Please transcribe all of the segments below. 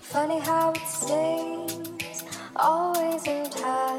Funny how it stays always in time.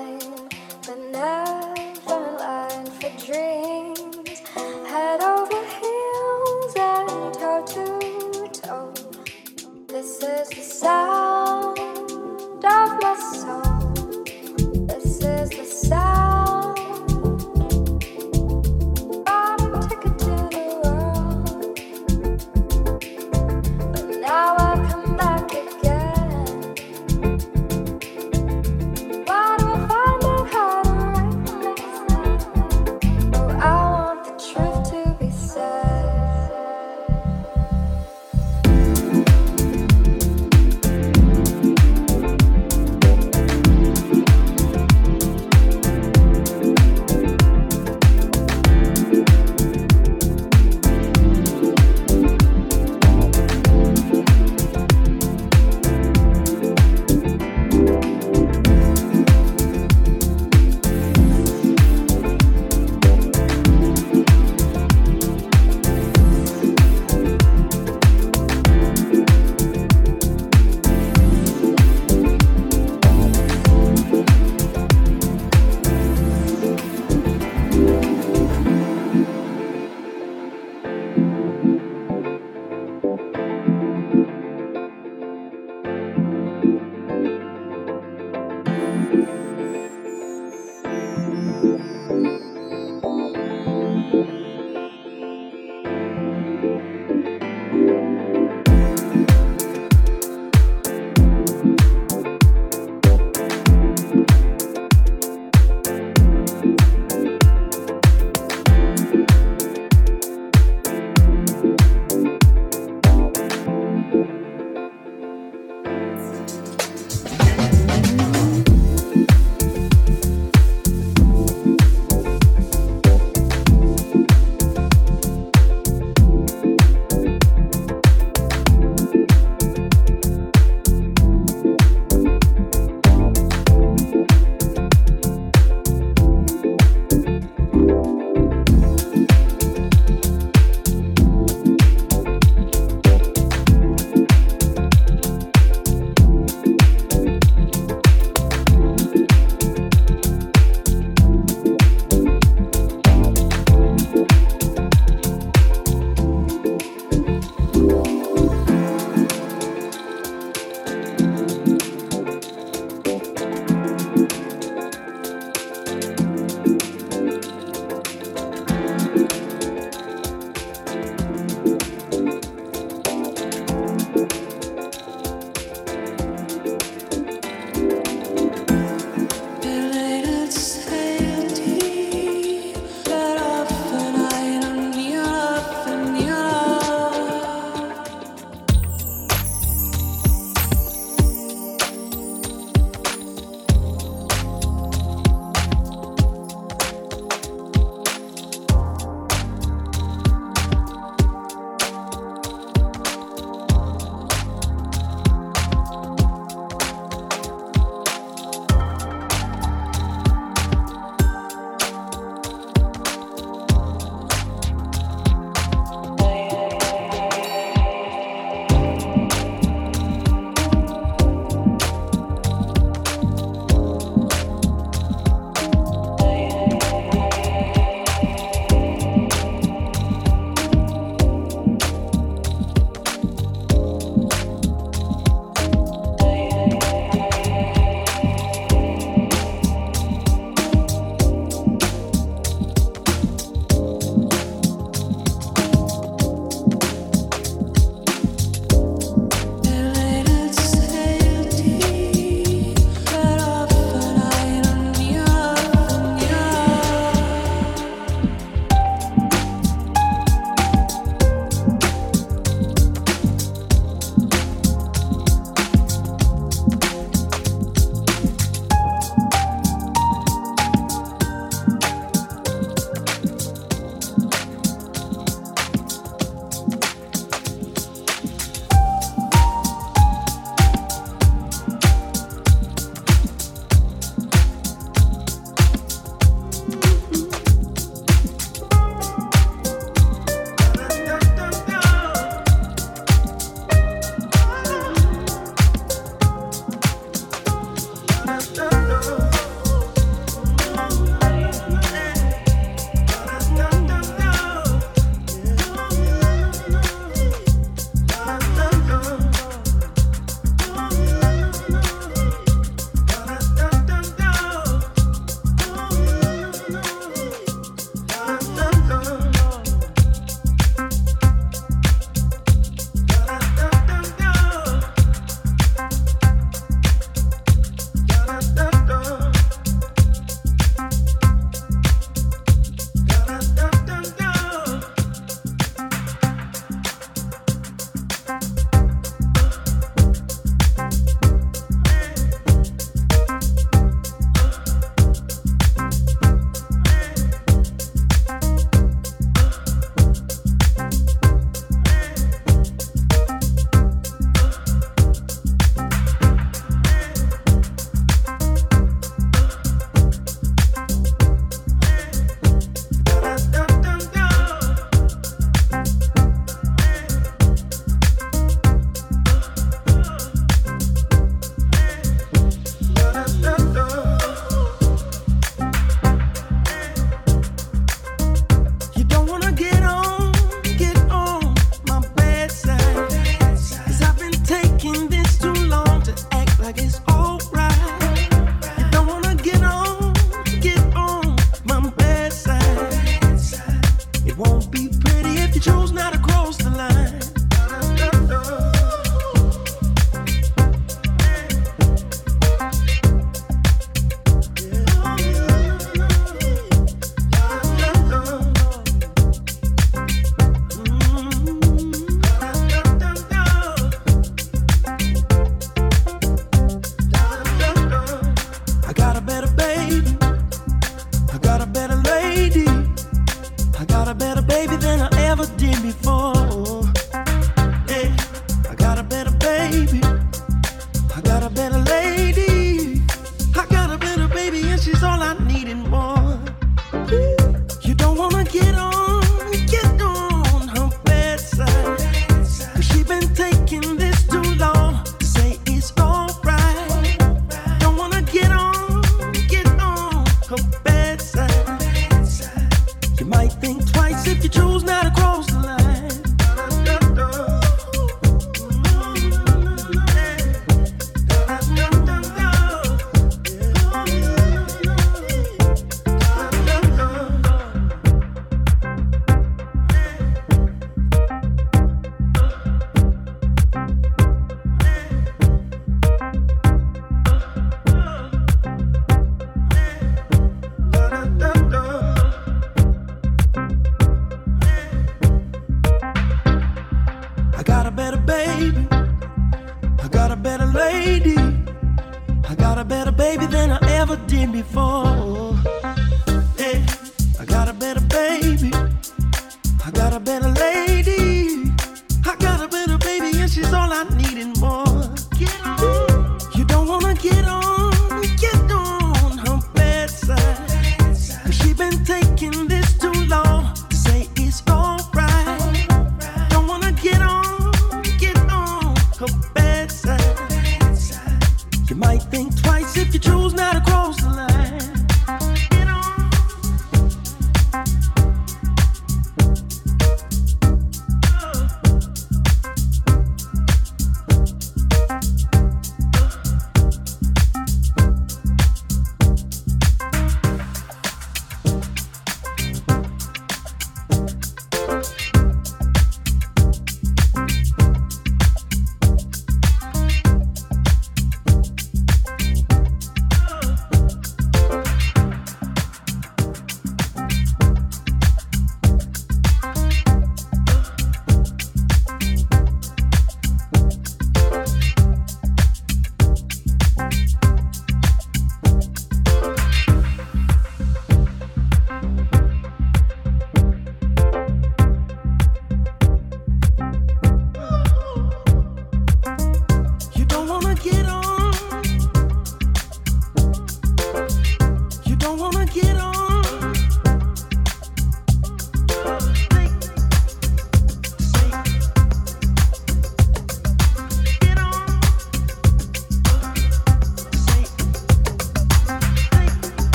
Than I ever did before.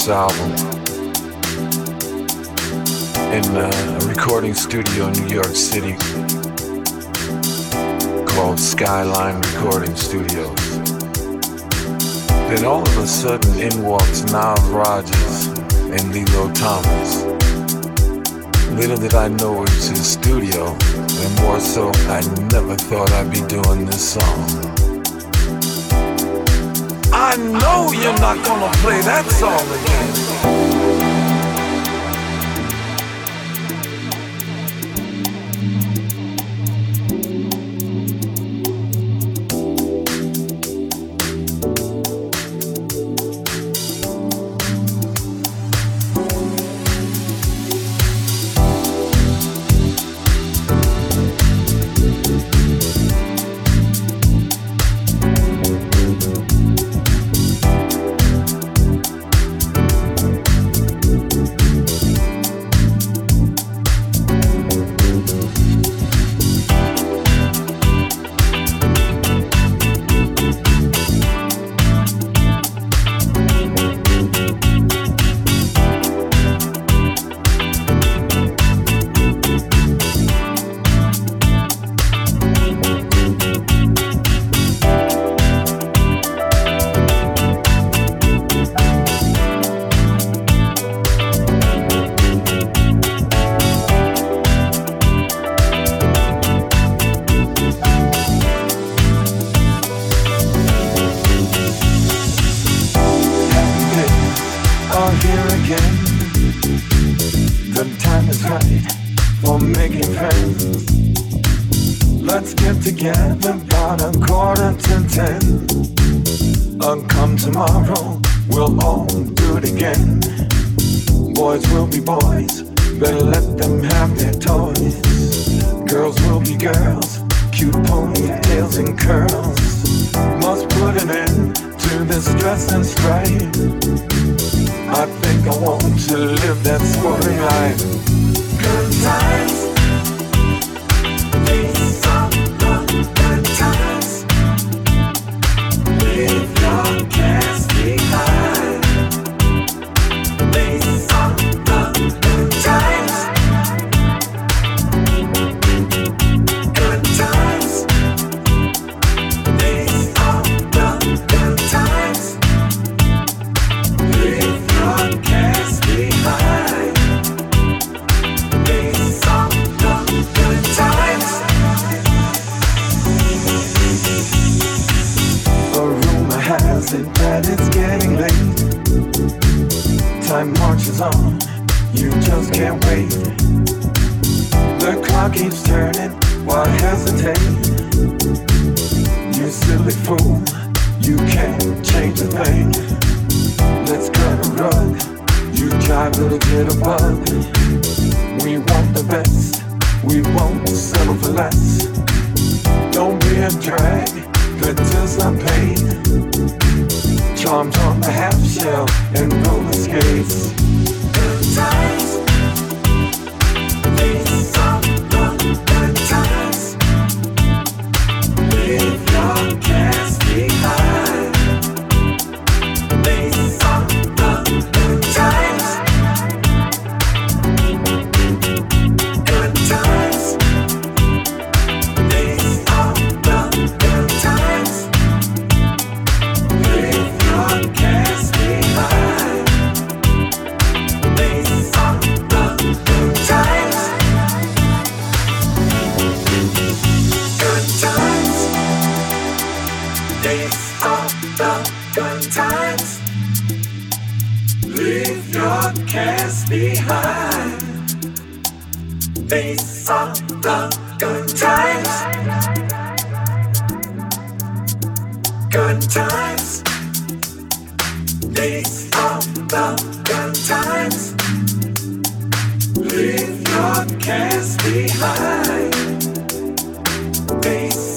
First album in uh, a recording studio in New York City called Skyline Recording Studios. Then all of a sudden in walks Nile Rodgers and Lillo Thomas. Little did I know it was his studio, and more so, I never thought I'd be doing this song. I know you're not gonna play that song again. face of the good times. Good times. Days of the good times. Leave your cares behind. Days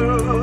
another